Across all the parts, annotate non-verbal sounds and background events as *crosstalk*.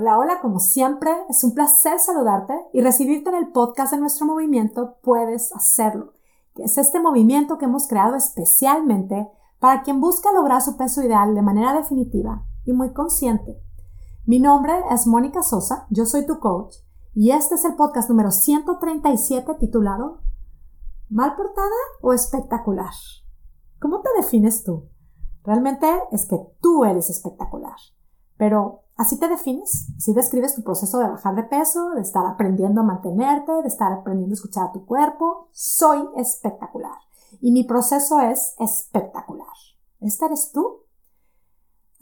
Hola, hola, como siempre, es un placer saludarte y recibirte en el podcast de nuestro movimiento Puedes Hacerlo, que es este movimiento que hemos creado especialmente para quien busca lograr su peso ideal de manera definitiva y muy consciente. Mi nombre es Mónica Sosa, yo soy tu coach y este es el podcast número 137 titulado ¿Mal portada o espectacular? ¿Cómo te defines tú? Realmente es que tú eres espectacular. Pero así te defines, así describes tu proceso de bajar de peso, de estar aprendiendo a mantenerte, de estar aprendiendo a escuchar a tu cuerpo. Soy espectacular. Y mi proceso es espectacular. ¿Este eres tú?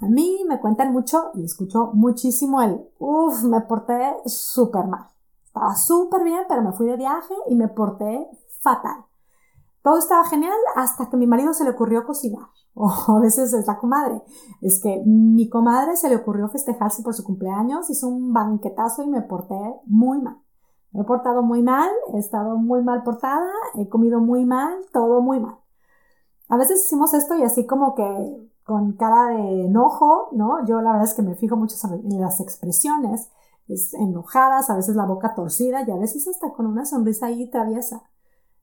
A mí me cuentan mucho y escucho muchísimo el, uff, me porté súper mal. Estaba súper bien, pero me fui de viaje y me porté fatal. Todo estaba genial hasta que mi marido se le ocurrió cocinar. *laughs* O a veces es la comadre. Es que mi comadre se le ocurrió festejarse por su cumpleaños, hizo un banquetazo y me porté muy mal. Me he portado muy mal, he estado muy mal portada, he comido muy mal, todo muy mal. A veces hicimos esto y así como que con cara de enojo, ¿no? Yo la verdad es que me fijo mucho en las expresiones, es enojadas, a veces la boca torcida y a veces hasta con una sonrisa ahí traviesa.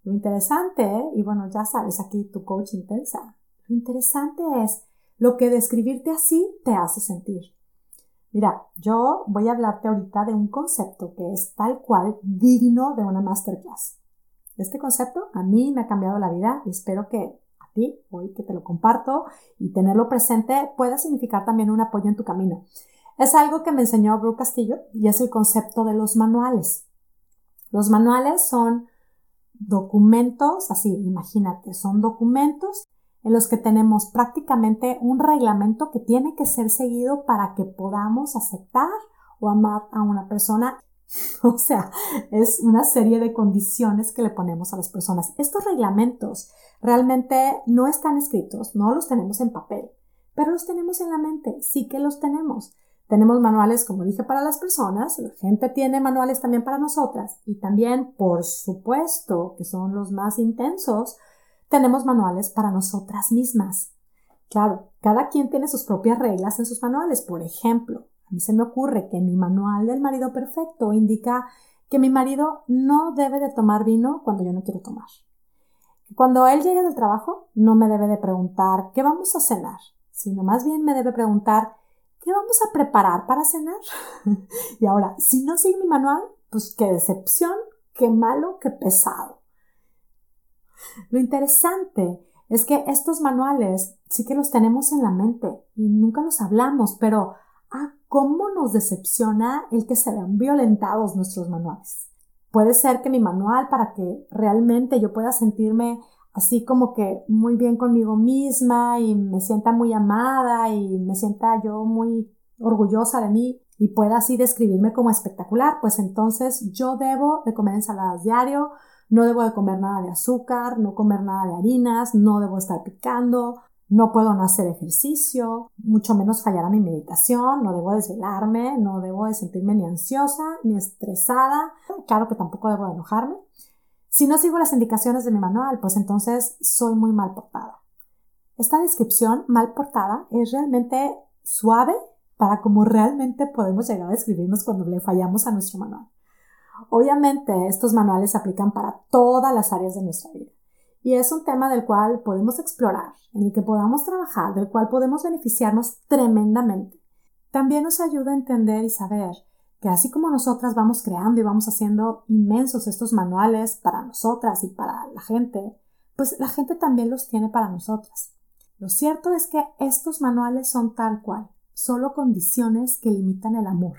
Lo interesante, y bueno, ya sabes aquí tu coach intensa, lo interesante es lo que describirte así te hace sentir. Mira, yo voy a hablarte ahorita de un concepto que es tal cual digno de una masterclass. Este concepto a mí me ha cambiado la vida y espero que a ti, hoy que te lo comparto y tenerlo presente, pueda significar también un apoyo en tu camino. Es algo que me enseñó Brooke Castillo y es el concepto de los manuales. Los manuales son documentos, así, imagínate, son documentos en los que tenemos prácticamente un reglamento que tiene que ser seguido para que podamos aceptar o amar a una persona. *laughs* O sea, es una serie de condiciones que le ponemos a las personas. Estos reglamentos realmente no están escritos, no los tenemos en papel, pero los tenemos en la mente, sí que los tenemos. Tenemos manuales, como dije, para las personas, la gente tiene manuales también para nosotras y también, por supuesto, que son los más intensos, tenemos manuales para nosotras mismas. Claro, cada quien tiene sus propias reglas en sus manuales. Por ejemplo, a mí se me ocurre que mi manual del marido perfecto indica que mi marido no debe de tomar vino cuando yo no quiero tomar. Cuando él llegue del trabajo, no me debe de preguntar qué vamos a cenar, sino más bien me debe preguntar ¿qué vamos a preparar para cenar? *laughs* y ahora, si no sigue mi manual, pues qué decepción, qué malo, qué pesado. Lo interesante es que estos manuales sí que los tenemos en la mente y nunca los hablamos, pero ah, cómo nos decepciona el que se vean violentados nuestros manuales. Puede ser que mi manual para que realmente yo pueda sentirme así como que muy bien conmigo misma y me sienta muy amada y me sienta yo muy orgullosa de mí y pueda así describirme como espectacular, pues entonces yo debo de comer ensaladas diario, no debo de comer nada de azúcar, no comer nada de harinas, no debo estar picando, no puedo no hacer ejercicio, mucho menos fallar a mi meditación, no debo desvelarme, no debo de sentirme ni ansiosa ni estresada, claro que tampoco debo de enojarme. Si no sigo las indicaciones de mi manual, pues entonces soy muy mal portada. Esta descripción mal portada es realmente suave para cómo realmente podemos llegar a describirnos cuando le fallamos a nuestro manual. Obviamente estos manuales se aplican para todas las áreas de nuestra vida y es un tema del cual podemos explorar, en el que podamos trabajar, del cual podemos beneficiarnos tremendamente. También nos ayuda a entender y saber que así como nosotras vamos creando y vamos haciendo inmensos estos manuales para nosotras y para la gente, pues la gente también los tiene para nosotras. Lo cierto es que estos manuales son tal cual, solo condiciones que limitan el amor,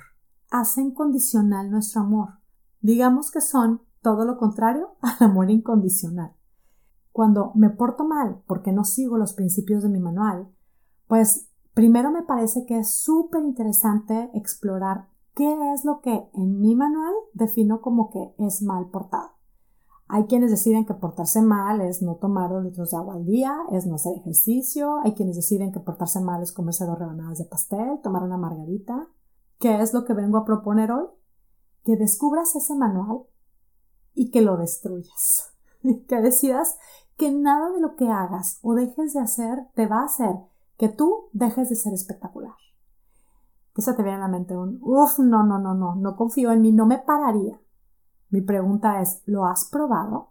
hacen condicional nuestro amor. Digamos que son todo lo contrario *laughs* al amor incondicional. Cuando me porto mal porque no sigo los principios de mi manual, pues primero me parece que es súper interesante explorar ¿Qué es lo que en mi manual defino como que es mal portado? Hay quienes deciden que portarse mal es no tomar dos litros de agua al día, es no hacer ejercicio. Hay quienes deciden que portarse mal es comerse dos rebanadas de pastel, tomar una margarita. ¿Qué es lo que vengo a proponer hoy? Que descubras ese manual y que lo destruyas. *laughs* que decidas que nada de lo que hagas o dejes de hacer te va a hacer que tú dejes de ser espectacular. ¿Qué se te viene a la mente? Un, uff, no, no, no, no, no confío en mí, no me pararía. Mi pregunta es, ¿lo has probado?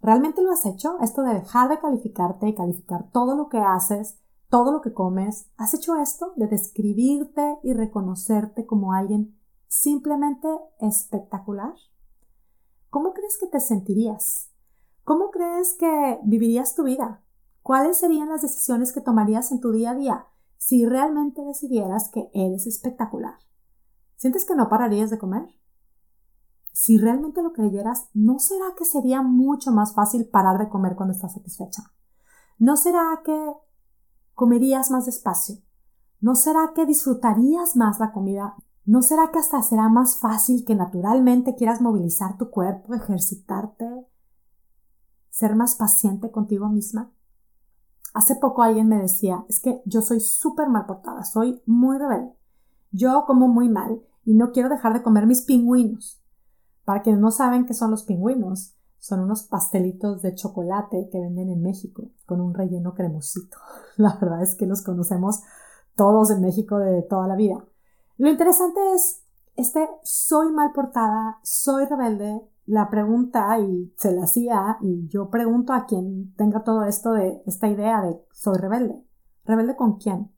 ¿Realmente lo has hecho? Esto de dejar de calificarte y calificar todo lo que haces, todo lo que comes. ¿Has hecho esto de describirte y reconocerte como alguien simplemente espectacular? ¿Cómo crees que te sentirías? ¿Cómo crees que vivirías tu vida? ¿Cuáles serían las decisiones que tomarías en tu día a día si realmente decidieras que eres espectacular? ¿Sientes que no pararías de comer? Si realmente lo creyeras, ¿no será que sería mucho más fácil parar de comer cuando estás satisfecha? ¿No será que comerías más despacio? ¿No será que disfrutarías más la comida? ¿No será que hasta será más fácil que naturalmente quieras movilizar tu cuerpo, ejercitarte, ser más paciente contigo misma? Hace poco alguien me decía, es que yo soy súper mal portada, soy muy rebelde. Yo como muy mal y no quiero dejar de comer mis pingüinos. Para quienes no saben qué son los pingüinos, son unos pastelitos de chocolate que venden en México con un relleno cremosito. *laughs* La verdad es que los conocemos todos en México de toda la vida. Lo interesante es, este soy mal portada, soy rebelde, la pregunta y se la hacía y yo pregunto a quien tenga todo esto de esta idea de soy rebelde. ¿Rebelde con quién?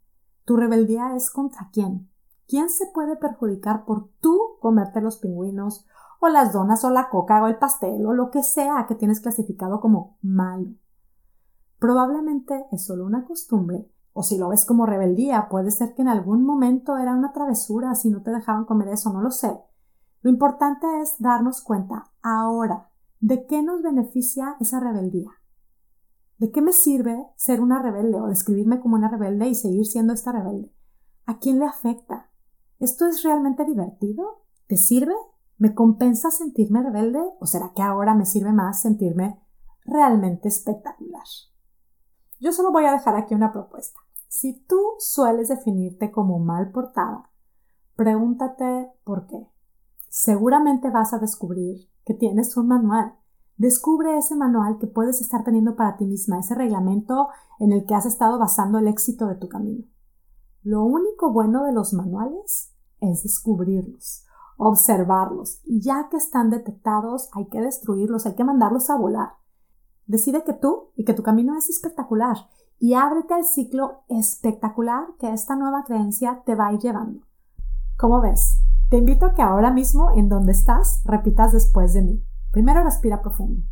¿Tu rebeldía es contra quién? ¿Quién se puede perjudicar por tú comerte los pingüinos o las donas o la coca o el pastel o lo que sea que tienes clasificado como malo. Probablemente es solo una costumbre, o si lo ves como rebeldía, puede ser que en algún momento era una travesura si no te dejaban comer eso, no lo sé. Lo importante es darnos cuenta ahora de qué nos beneficia esa rebeldía. ¿De qué me sirve ser una rebelde o describirme como una rebelde y seguir siendo esta rebelde? ¿A quién le afecta? ¿Esto es realmente divertido? ¿Te sirve? ¿Me compensa sentirme rebelde o será que ahora me sirve más sentirme realmente espectacular? Yo solo voy a dejar aquí una propuesta. Si tú sueles definirte como mal portada, pregúntate por qué. Seguramente vas a descubrir que tienes un manual. Descubre ese manual que puedes estar teniendo para ti misma, ese reglamento en el que has estado basando el éxito de tu camino. Lo único bueno de los manuales es descubrirlos observarlos ya que están detectados hay que destruirlos, hay que mandarlos a volar. Decide que tú y que tu camino es espectacular y ábrete al ciclo espectacular que esta nueva creencia te va a ir llevando. ¿Cómo ves? Te invito a que ahora mismo en donde estás repitas después de mí. Primero respira profundo.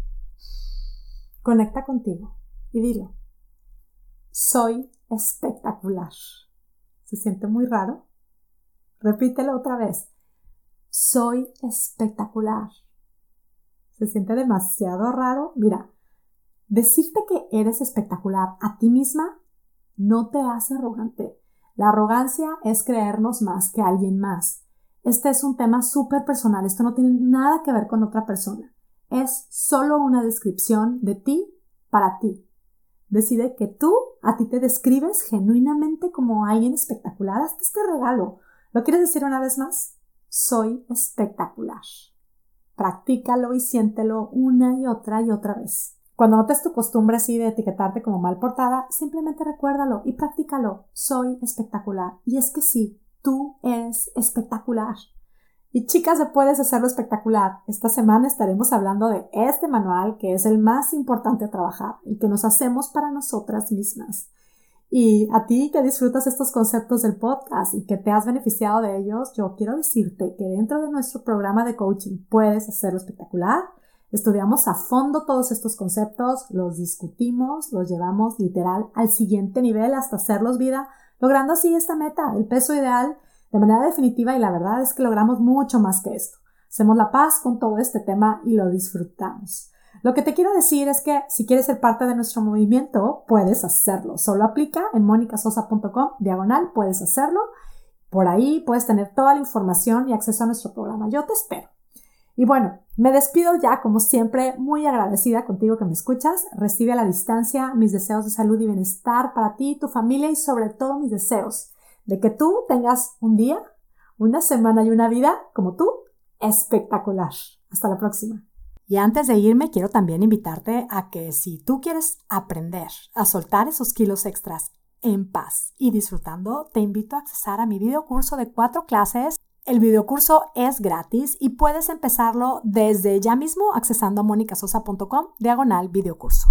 Conecta contigo y dilo. Soy espectacular. ¿Se siente muy raro? Repítelo otra vez. Soy espectacular. ¿Se siente demasiado raro? Mira, decirte que eres espectacular a ti misma no te hace arrogante. La arrogancia es creernos más que alguien más. Este es un tema súper personal. Esto no tiene nada que ver con otra persona. Es solo una descripción de ti para ti. Decide que tú a ti te describes genuinamente como alguien espectacular. Hasta este regalo. ¿Lo quieres decir una vez más? soy espectacular. Practícalo y siéntelo una y otra y otra vez. Cuando notes tu costumbre así de etiquetarte como mal portada, simplemente recuérdalo y practícalo. Soy espectacular. Y es que sí, tú eres espectacular. Y chicas, puedes hacerlo espectacular. Esta semana estaremos hablando de este manual que es el más importante a trabajar, el que nos hacemos para nosotras mismas. Y a ti que disfrutas estos conceptos del podcast y que te has beneficiado de ellos, yo quiero decirte que dentro de nuestro programa de coaching puedes hacerlo espectacular. Estudiamos a fondo todos estos conceptos, los discutimos, los llevamos literal al siguiente nivel hasta hacerlos vida, logrando así esta meta, el peso ideal, de manera definitiva y la verdad es que logramos mucho más que esto. Hacemos la paz con todo este tema y lo disfrutamos. Lo que te quiero decir es que si quieres ser parte de nuestro movimiento, puedes hacerlo. Solo aplica en monicasosa.com diagonal, puedes hacerlo. Por ahí puedes tener toda la información y acceso a nuestro programa. Yo te espero. Y bueno, me despido ya, como siempre, muy agradecida contigo que me escuchas. Recibe a la distancia mis deseos de salud y bienestar para ti, tu familia y sobre todo mis deseos de que tú tengas un día, una semana y una vida como tú espectacular. Hasta la próxima. Y antes de irme, quiero también invitarte a que si tú quieres aprender a soltar esos kilos extras en paz y disfrutando, te invito a accesar a mi videocurso de cuatro clases. El videocurso es gratis y puedes empezarlo desde ya mismo accesando a monicasosa.com diagonal videocurso.